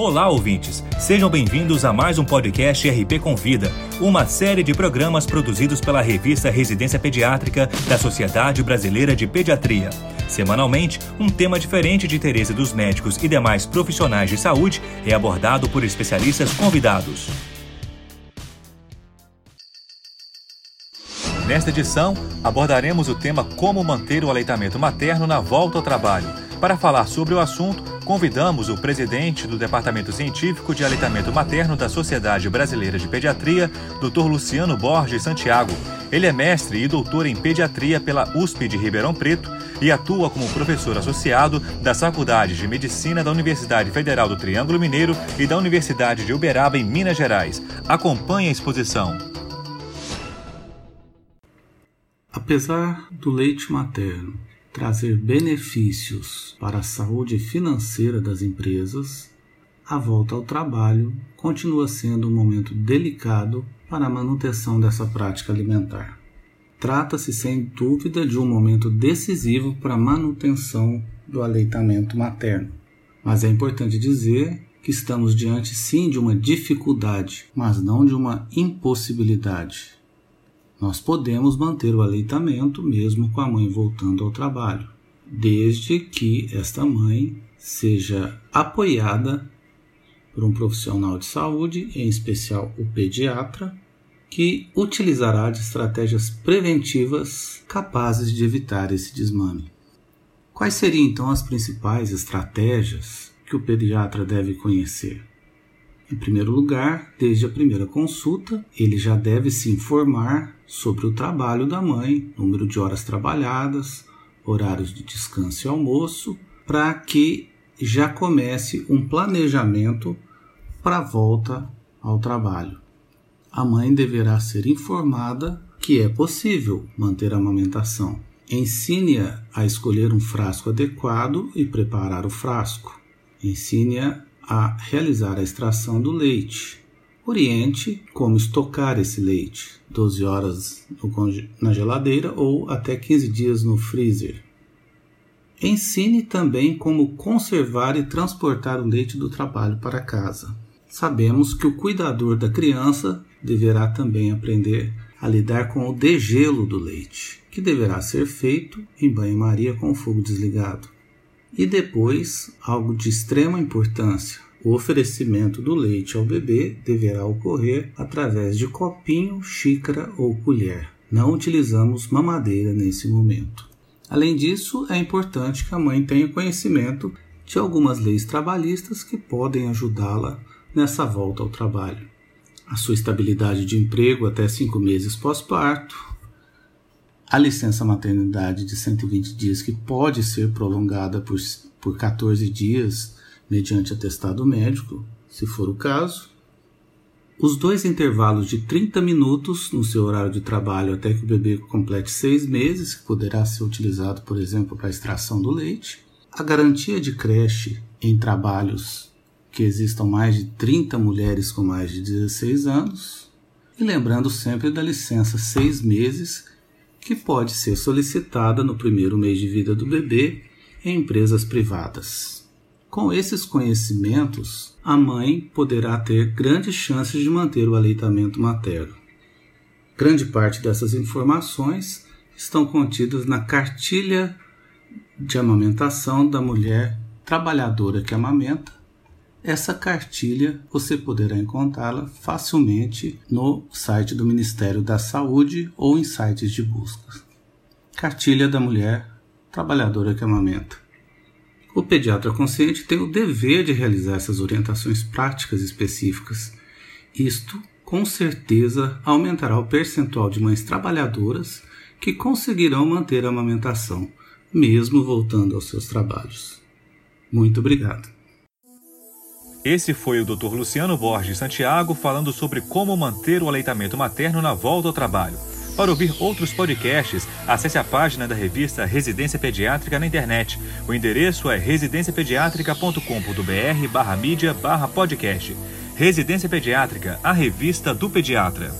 Olá, ouvintes! Sejam bem-vindos a mais um podcast RP Convida, uma série de programas produzidos pela revista Residência Pediátrica da Sociedade Brasileira de Pediatria. Semanalmente, um tema diferente de interesse dos médicos e demais profissionais de saúde é abordado por especialistas convidados. Nesta edição, abordaremos o tema Como manter o aleitamento materno na volta ao trabalho. Para falar sobre o assunto, convidamos o presidente do Departamento Científico de Aleitamento Materno da Sociedade Brasileira de Pediatria, Dr. Luciano Borges Santiago. Ele é mestre e doutor em pediatria pela USP de Ribeirão Preto e atua como professor associado das Faculdades de Medicina da Universidade Federal do Triângulo Mineiro e da Universidade de Uberaba, em Minas Gerais. Acompanhe a exposição. Apesar do leite materno trazer benefícios para a saúde financeira das empresas, a volta ao trabalho continua sendo um momento delicado para a manutenção dessa prática alimentar. Trata-se sem dúvida de um momento decisivo para a manutenção do aleitamento materno, mas é importante dizer que estamos diante sim de uma dificuldade, mas não de uma impossibilidade nós podemos manter o aleitamento mesmo com a mãe voltando ao trabalho, desde que esta mãe seja apoiada por um profissional de saúde, em especial o pediatra, que utilizará de estratégias preventivas capazes de evitar esse desmame. Quais seriam então as principais estratégias que o pediatra deve conhecer? Em primeiro lugar, desde a primeira consulta, ele já deve se informar sobre o trabalho da mãe, número de horas trabalhadas, horários de descanso e almoço, para que já comece um planejamento para a volta ao trabalho. A mãe deverá ser informada que é possível manter a amamentação. Ensine-a a escolher um frasco adequado e preparar o frasco. Ensine-a a realizar a extração do leite. Oriente como estocar esse leite, 12 horas na geladeira ou até 15 dias no freezer. Ensine também como conservar e transportar o leite do trabalho para casa. Sabemos que o cuidador da criança deverá também aprender a lidar com o degelo do leite, que deverá ser feito em banho-maria com o fogo desligado. E depois, algo de extrema importância: o oferecimento do leite ao bebê deverá ocorrer através de copinho, xícara ou colher. Não utilizamos mamadeira nesse momento. Além disso, é importante que a mãe tenha conhecimento de algumas leis trabalhistas que podem ajudá-la nessa volta ao trabalho. A sua estabilidade de emprego até cinco meses pós-parto, a licença maternidade de 120 dias, que pode ser prolongada por, por 14 dias, mediante atestado médico, se for o caso. Os dois intervalos de 30 minutos no seu horário de trabalho até que o bebê complete seis meses, que poderá ser utilizado, por exemplo, para a extração do leite. A garantia de creche em trabalhos que existam mais de 30 mulheres com mais de 16 anos. E lembrando sempre da licença seis meses, que pode ser solicitada no primeiro mês de vida do bebê em empresas privadas. Com esses conhecimentos, a mãe poderá ter grandes chances de manter o aleitamento materno. Grande parte dessas informações estão contidas na cartilha de amamentação da mulher trabalhadora que amamenta. Essa cartilha você poderá encontrá-la facilmente no site do Ministério da Saúde ou em sites de busca. Cartilha da mulher trabalhadora que amamenta. O pediatra consciente tem o dever de realizar essas orientações práticas específicas. Isto, com certeza, aumentará o percentual de mães trabalhadoras que conseguirão manter a amamentação, mesmo voltando aos seus trabalhos. Muito obrigado. Esse foi o Dr. Luciano Borges Santiago falando sobre como manter o aleitamento materno na volta ao trabalho. Para ouvir outros podcasts, acesse a página da revista Residência Pediátrica na internet. O endereço é residenciapediatrica.com.br barra mídia barra podcast. Residência Pediátrica, a revista do pediatra.